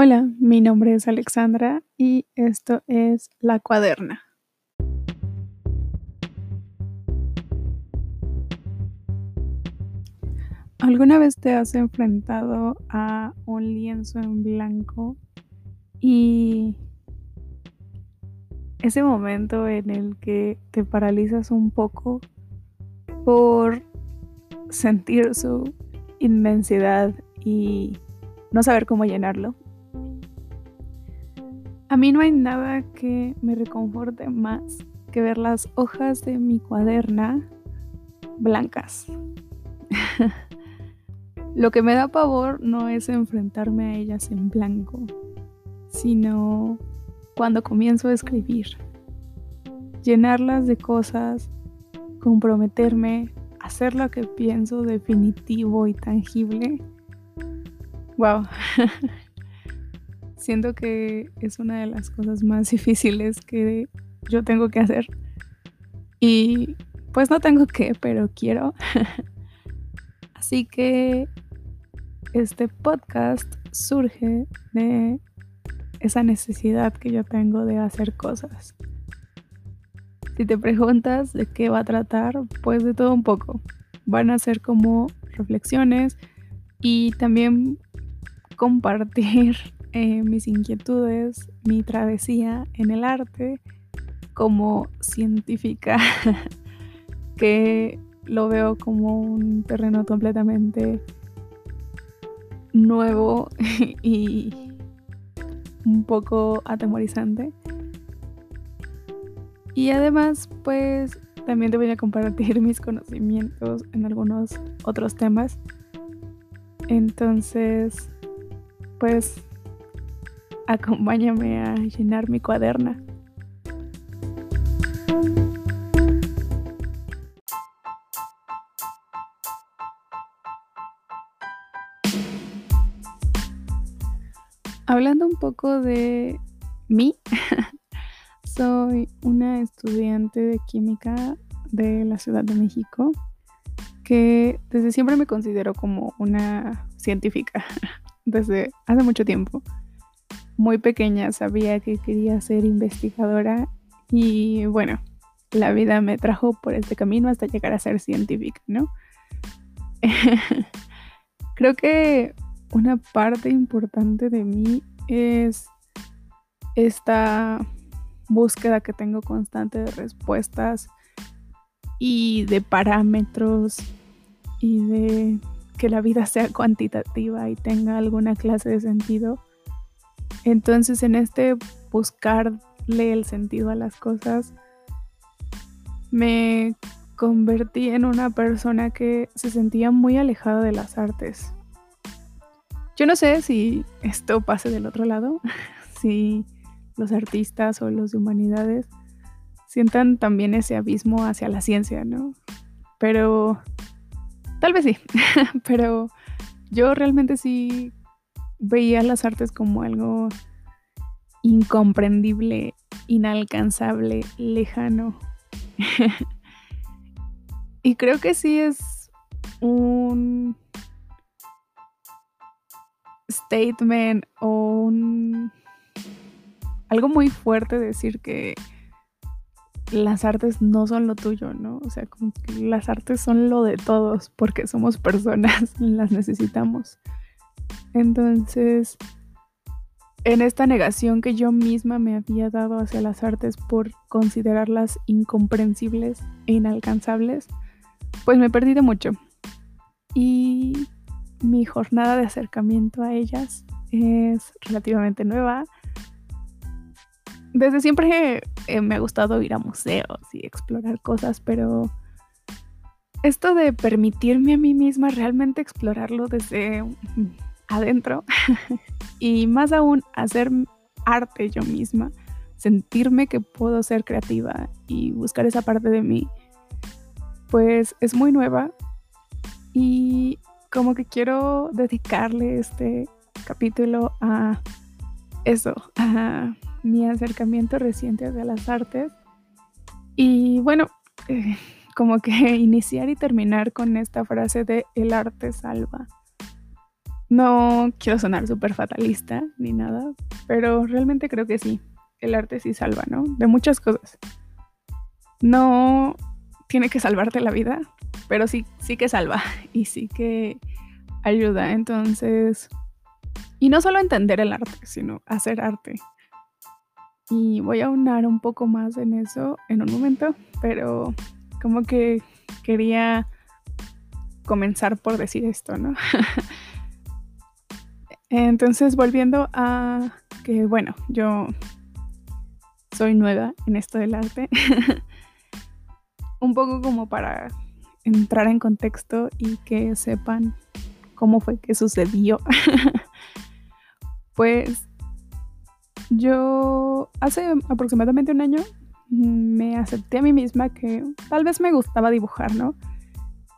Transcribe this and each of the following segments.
Hola, mi nombre es Alexandra y esto es La Cuaderna. ¿Alguna vez te has enfrentado a un lienzo en blanco y ese momento en el que te paralizas un poco por sentir su inmensidad y no saber cómo llenarlo? A mí no hay nada que me reconforte más que ver las hojas de mi cuaderna blancas. Lo que me da pavor no es enfrentarme a ellas en blanco, sino cuando comienzo a escribir. Llenarlas de cosas, comprometerme, hacer lo que pienso definitivo y tangible. Wow. siento que es una de las cosas más difíciles que yo tengo que hacer. Y pues no tengo que, pero quiero. Así que este podcast surge de esa necesidad que yo tengo de hacer cosas. Si te preguntas de qué va a tratar, pues de todo un poco. Van a ser como reflexiones y también compartir eh, mis inquietudes, mi travesía en el arte como científica, que lo veo como un terreno completamente nuevo y un poco atemorizante. Y además, pues también te voy a compartir mis conocimientos en algunos otros temas. Entonces, pues acompáñame a llenar mi cuaderna. Hablando un poco de mí, soy una estudiante de química de la Ciudad de México que desde siempre me considero como una científica, desde hace mucho tiempo muy pequeña sabía que quería ser investigadora y bueno, la vida me trajo por este camino hasta llegar a ser científica, ¿no? Creo que una parte importante de mí es esta búsqueda que tengo constante de respuestas y de parámetros y de que la vida sea cuantitativa y tenga alguna clase de sentido. Entonces en este buscarle el sentido a las cosas, me convertí en una persona que se sentía muy alejada de las artes. Yo no sé si esto pase del otro lado, si los artistas o los de humanidades sientan también ese abismo hacia la ciencia, ¿no? Pero tal vez sí, pero yo realmente sí veía las artes como algo incomprendible, inalcanzable, lejano. y creo que sí es un statement o un algo muy fuerte decir que las artes no son lo tuyo, ¿no? O sea, como que las artes son lo de todos porque somos personas, las necesitamos. Entonces, en esta negación que yo misma me había dado hacia las artes por considerarlas incomprensibles e inalcanzables, pues me perdí de mucho. Y mi jornada de acercamiento a ellas es relativamente nueva. Desde siempre eh, me ha gustado ir a museos y explorar cosas, pero esto de permitirme a mí misma realmente explorarlo desde adentro y más aún hacer arte yo misma, sentirme que puedo ser creativa y buscar esa parte de mí, pues es muy nueva y como que quiero dedicarle este capítulo a eso, a mi acercamiento reciente hacia las artes. Y bueno, eh, como que iniciar y terminar con esta frase de el arte salva No quiero sonar súper fatalista ni nada, pero realmente creo que sí, el arte sí salva, ¿no? De muchas cosas. No tiene que salvarte la vida, pero sí, sí que salva y sí que ayuda. Entonces, y no solo entender el arte, sino hacer arte. Y voy a unar un poco más en eso en un momento, pero como que quería comenzar por decir esto, ¿no? Entonces, volviendo a que, bueno, yo soy nueva en esto del arte, un poco como para entrar en contexto y que sepan cómo fue que sucedió. pues yo hace aproximadamente un año me acepté a mí misma que tal vez me gustaba dibujar, ¿no?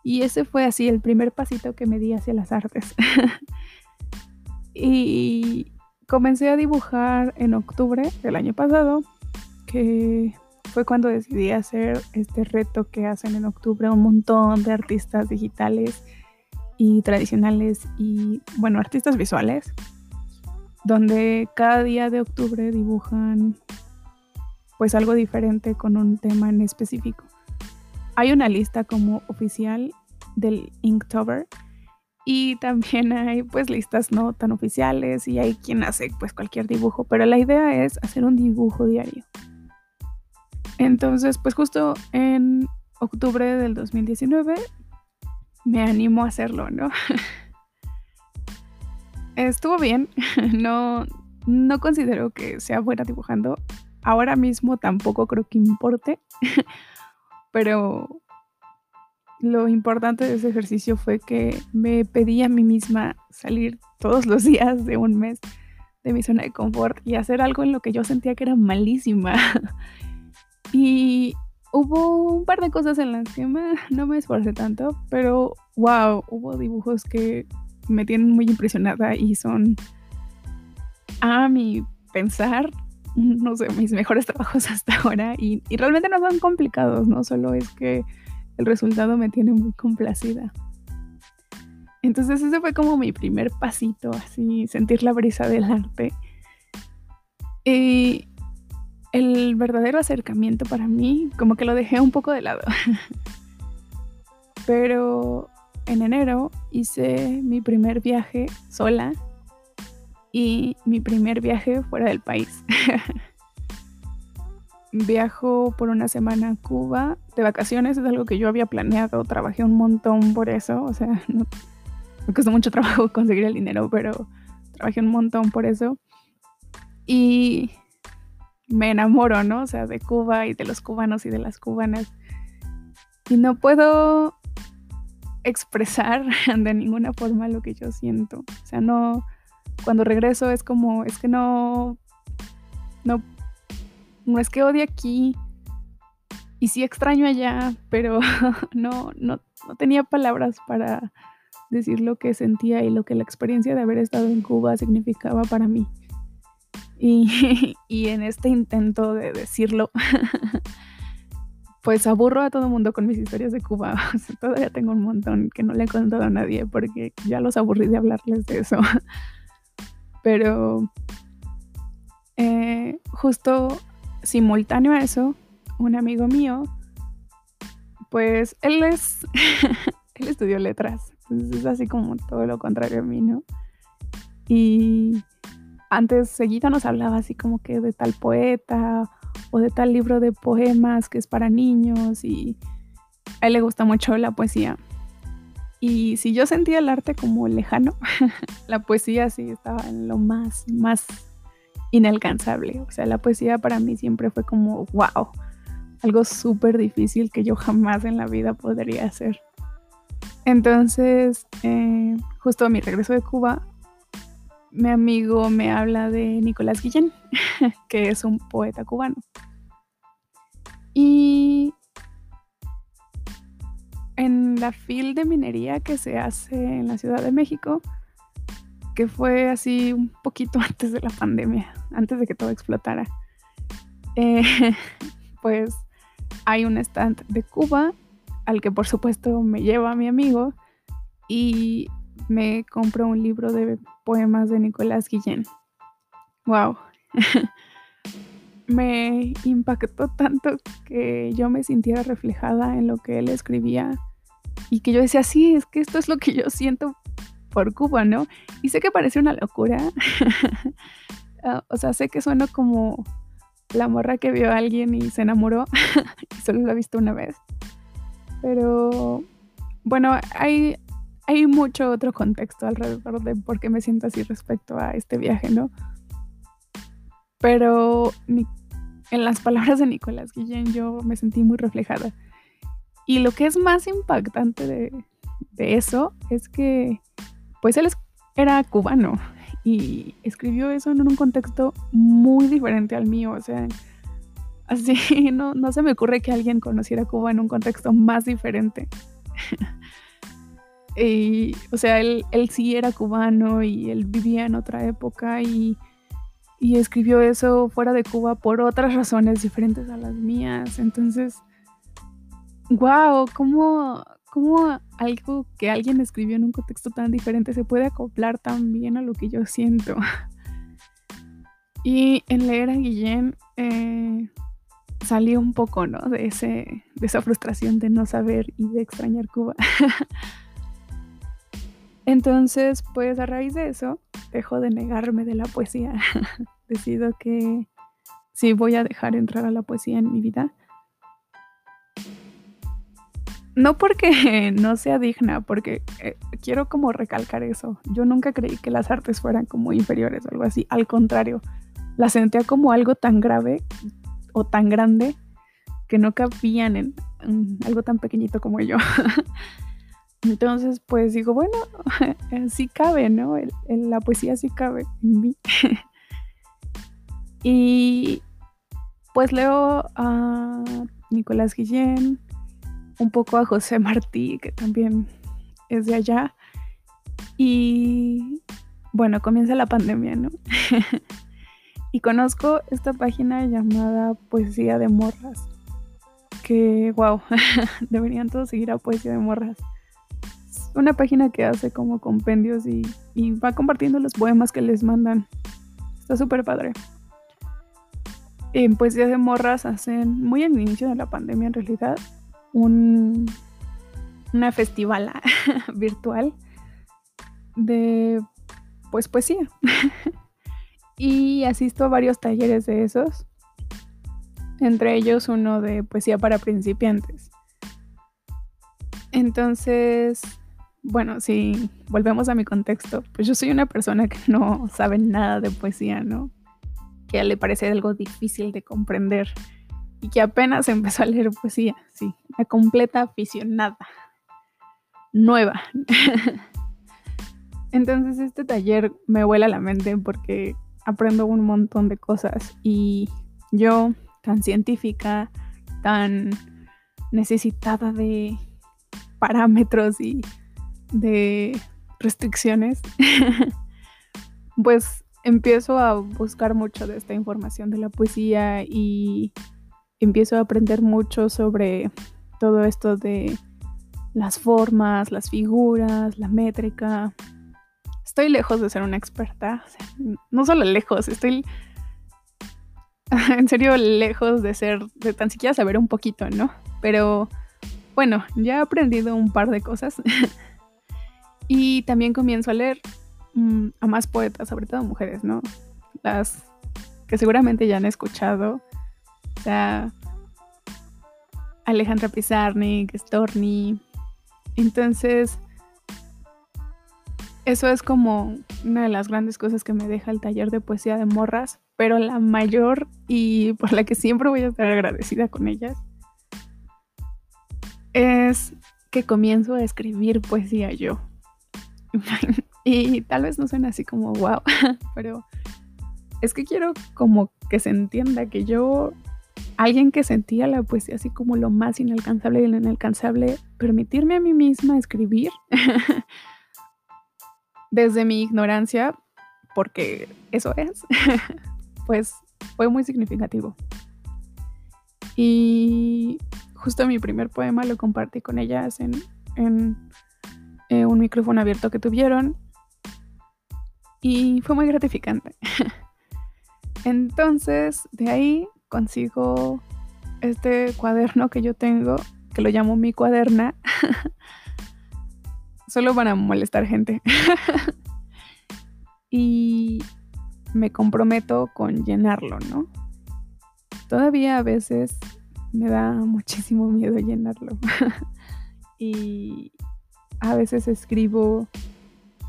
Y ese fue así el primer pasito que me di hacia las artes. y comencé a dibujar en octubre del año pasado, que fue cuando decidí hacer este reto que hacen en octubre un montón de artistas digitales y tradicionales y, bueno, artistas visuales, donde cada día de octubre dibujan pues algo diferente con un tema en específico. Hay una lista como oficial del Inktober y también hay pues listas no tan oficiales y hay quien hace pues cualquier dibujo, pero la idea es hacer un dibujo diario. Entonces pues justo en octubre del 2019 me animo a hacerlo, ¿no? Estuvo bien, no, no considero que sea buena dibujando. Ahora mismo tampoco creo que importe, pero lo importante de ese ejercicio fue que me pedí a mí misma salir todos los días de un mes de mi zona de confort y hacer algo en lo que yo sentía que era malísima. y hubo un par de cosas en las que no me esforcé tanto, pero wow, hubo dibujos que me tienen muy impresionada y son a mi pensar, no sé, mis mejores trabajos hasta ahora y, y realmente no son complicados, ¿no? Solo es que el resultado me tiene muy complacida. Entonces ese fue como mi primer pasito, así, sentir la brisa del arte. Y el verdadero acercamiento para mí, como que lo dejé un poco de lado. Pero en enero hice mi primer viaje sola y mi primer viaje fuera del país. Viajo por una semana a Cuba de vacaciones, es algo que yo había planeado, trabajé un montón por eso, o sea, me costó mucho trabajo conseguir el dinero, pero trabajé un montón por eso. Y me enamoro, ¿no? O sea, de Cuba y de los cubanos y de las cubanas. Y no puedo expresar de ninguna forma lo que yo siento. O sea, no, cuando regreso es como, es que no, no, no es que odie aquí y sí extraño allá, pero no, no, no tenía palabras para decir lo que sentía y lo que la experiencia de haber estado en Cuba significaba para mí. Y, y en este intento de decirlo, pues aburro a todo el mundo con mis historias de Cuba. todavía tengo un montón que no le he contado a nadie porque ya los aburrí de hablarles de eso. Pero eh, justo simultáneo a eso, un amigo mío, pues él es, él estudió letras, es así como todo lo contrario a mí, ¿no? Y antes seguido nos hablaba así como que de tal poeta o de tal libro de poemas que es para niños y a él le gusta mucho la poesía. Y si yo sentía el arte como lejano, la poesía sí estaba en lo más, más inalcanzable. O sea, la poesía para mí siempre fue como, wow, algo súper difícil que yo jamás en la vida podría hacer. Entonces, eh, justo a mi regreso de Cuba, mi amigo me habla de Nicolás Guillén, que es un poeta cubano. Y en la fil de minería que se hace en la Ciudad de México, que fue así un poquito antes de la pandemia, antes de que todo explotara, eh, pues hay un stand de Cuba al que por supuesto me lleva mi amigo y me compro un libro de poemas de Nicolás Guillén. ¡Wow! me impactó tanto que yo me sintiera reflejada en lo que él escribía y que yo decía, sí, es que esto es lo que yo siento por Cuba, ¿no? Y sé que parece una locura. Ah, o sea, sé que suena como la morra que vio a alguien y se enamoró y solo lo ha visto una vez. Pero bueno, hay, hay mucho otro contexto alrededor de por qué me siento así respecto a este viaje, ¿no? Pero en las palabras de Nicolás Guillén yo me sentí muy reflejada. Y lo que es más impactante de, eso es que, pues él era cubano y escribió eso en un contexto muy diferente al mío. O sea, así no, no se me ocurre que alguien conociera Cuba en un contexto más diferente. y, o sea, él, él sí era cubano y él vivía en otra época y y escribió eso fuera de Cuba por otras razones diferentes a las mías. Entonces, wow, ¿cómo, cómo algo que alguien escribió en un contexto tan diferente se puede acoplar tan bien a lo que yo siento. Y en leer a Guillén eh, salí un poco, ¿no? De, ese, de esa frustración de no saber y de extrañar Cuba. Entonces, pues a raíz de eso, dejo de negarme de la poesía. Decido que sí voy a dejar entrar a la poesía en mi vida. No porque no sea digna, porque eh, quiero como recalcar eso. Yo nunca creí que las artes fueran como inferiores o algo así. Al contrario, la sentía como algo tan grave o tan grande que no cabían en algo tan pequeñito como yo. Entonces, pues digo, bueno, sí cabe, ¿no? la poesía sí cabe en mí. y pues leo a Nicolás Guillén, un poco a José Martí, que también es de allá. Y bueno, comienza la pandemia, ¿no? y conozco esta página llamada Poesía de Morras. Que, wow, deberían todos seguir a Poesía de Morras una página que hace como compendios y, va compartiendo los poemas que les mandan. Está súper padre. En Poesía de Morras hacen, muy al inicio de la pandemia en realidad, un, una festival virtual de pues poesía. y asisto a varios talleres de esos, entre ellos uno de poesía para principiantes. Entonces, bueno, si volvemos a mi contexto, pues yo soy una persona que no sabe nada de poesía, ¿no? Que le parece algo difícil de comprender y que apenas empezó a leer poesía, sí, una completa aficionada, nueva. Entonces este taller me vuela la mente porque aprendo un montón de cosas y yo, tan científica, tan necesitada de parámetros y de restricciones, pues empiezo a buscar mucho de esta información de la poesía y empiezo a aprender mucho sobre todo esto de las formas, las figuras, la métrica. Estoy lejos de ser una experta, no solo lejos, estoy en serio lejos de ser, de tan siquiera saber un poquito, ¿no? Pero bueno, ya he aprendido un par de cosas Y también comienzo a leer mm, a más poetas, sobre todo mujeres, ¿no? Las que seguramente ya han escuchado. Sea, Alejandra Pizarnik, Storni. Entonces, eso es como una de las grandes cosas que me deja el taller de poesía de morras, pero la mayor y por la que siempre voy a estar agradecida con ellas es que comienzo a escribir poesía yo. y tal vez no suene así como wow, pero es que quiero como que se entienda que yo, alguien que sentía la poesía así como lo más inalcanzable y lo inalcanzable, permitirme a mí misma escribir desde mi ignorancia, porque eso es, pues fue muy significativo. Y justo mi primer poema lo compartí con ellas en, eh, un micrófono abierto que tuvieron y fue muy gratificante. Entonces, de ahí consigo este cuaderno que yo tengo, que lo llamo mi cuaderna, solo para molestar gente. y me comprometo con llenarlo, ¿no? Todavía a veces me da muchísimo miedo llenarlo. y a veces escribo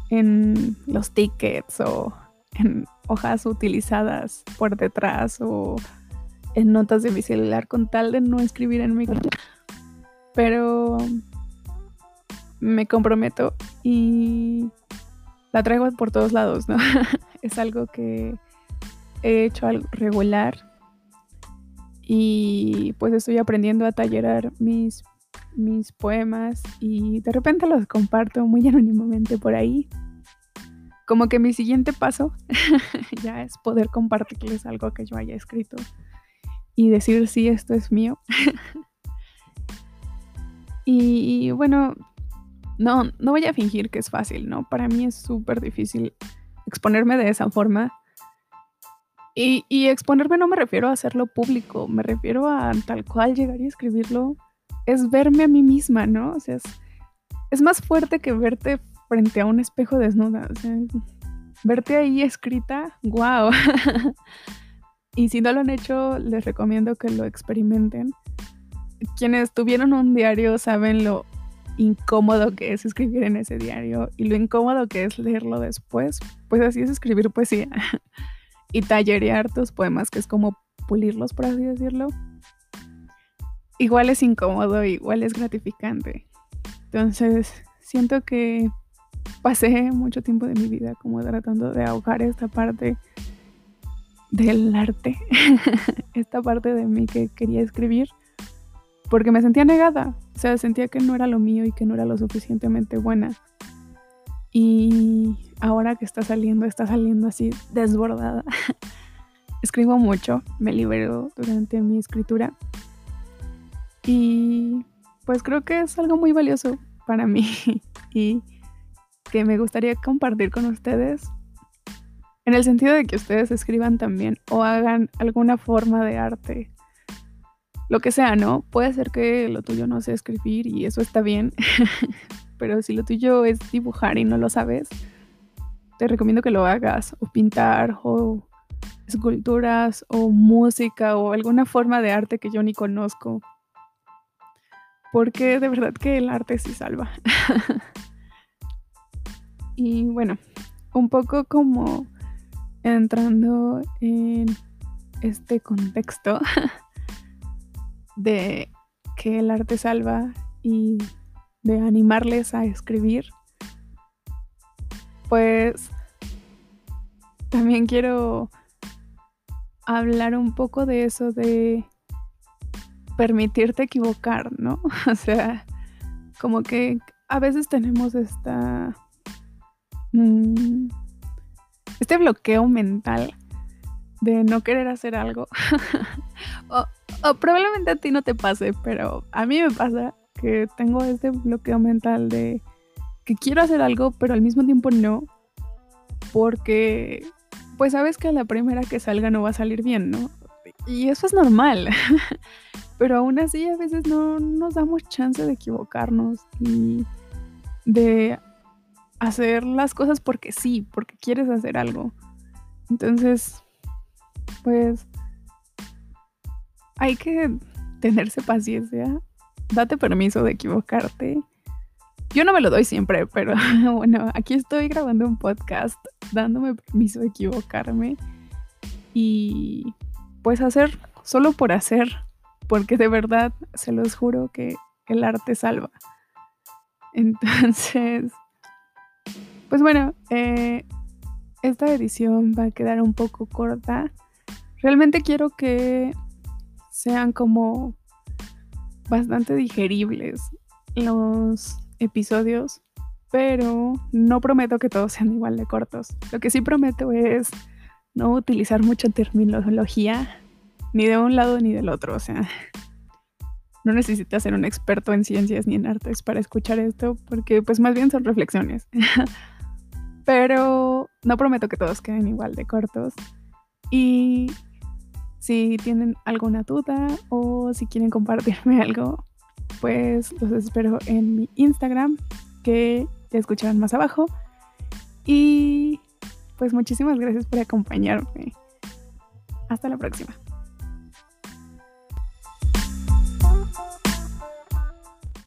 en los tickets o en hojas utilizadas por detrás o en notas de mi celular con tal de no escribir en mi pero me comprometo y la traigo por todos lados, ¿no? es algo que he hecho algo regular y pues estoy aprendiendo a tallerar mis, mis poemas y de repente los comparto muy anónimamente por ahí. Como que mi siguiente paso ya es poder compartirles algo que yo haya escrito y decir si esto es mío. y, bueno, no, no voy a fingir que es fácil, ¿no? Para mí es súper difícil exponerme de esa forma. Y, y, exponerme no me refiero a hacerlo público, me refiero a tal cual llegar y escribirlo. Es verme a mí misma, ¿no? O sea, es, es más fuerte que verte frente a un espejo desnuda. O sea, verte ahí escrita, wow. y si no lo han hecho, les recomiendo que lo experimenten. Quienes tuvieron un diario saben lo incómodo que es escribir en ese diario y lo incómodo que es leerlo después. Pues así es escribir poesía y tallerear tus poemas, que es como pulirlos, por así decirlo. Igual es incómodo, igual es gratificante. Entonces, siento que pasé mucho tiempo de mi vida como tratando de ahogar esta parte del arte, esta parte de mí que quería escribir, porque me sentía negada, o sea, sentía que no era lo mío y que no era lo suficientemente buena. Y ahora que está saliendo, está saliendo así desbordada. Escribo mucho, me libero durante mi escritura. Y pues creo que es algo muy valioso para mí y que me gustaría compartir con ustedes en el sentido de que ustedes escriban también o hagan alguna forma de arte. Lo que sea, ¿no? Puede ser que lo tuyo no sea escribir y eso está bien. Pero si lo tuyo es dibujar y no lo sabes, te recomiendo que lo hagas. O pintar, o esculturas, o música, o alguna forma de arte que yo ni conozco. Porque de verdad que el arte sí salva. Y bueno, un poco como entrando en este contexto de que el arte salva y de animarles a escribir, pues también quiero hablar un poco de eso de permitirte equivocar, ¿no? O sea, como que a veces tenemos esta Mm, este bloqueo mental de no querer hacer algo. o, probablemente a ti no te pase, pero a mí me pasa que tengo este bloqueo mental de que quiero hacer algo, pero al mismo tiempo no, porque pues sabes que a la primera que salga no va a salir bien, ¿no? Y eso es normal, pero aún así a veces no nos damos chance de equivocarnos y de hacer las cosas porque sí, porque quieres hacer algo. Entonces, pues hay que tenerse paciencia. Date permiso de equivocarte. Yo no me lo doy siempre, pero bueno, aquí estoy grabando un podcast dándome permiso de equivocarme y pues hacer solo por hacer, porque de verdad se los juro que el arte salva. Entonces, pues bueno, eh, esta edición va a quedar un poco corta. Realmente quiero que sean como bastante digeribles los episodios, pero no prometo que todos sean igual de cortos. Lo que sí prometo es no utilizar mucha terminología, ni de un lado ni del otro. O sea, no necesitas ser un experto en ciencias ni en artes para escuchar esto, porque pues más bien son reflexiones. Pero no prometo que todos queden igual de cortos. Y si tienen alguna duda o si quieren compartirme algo, pues los espero en mi Instagram, que ya escucharán más abajo. Y pues muchísimas gracias por acompañarme. Hasta la próxima.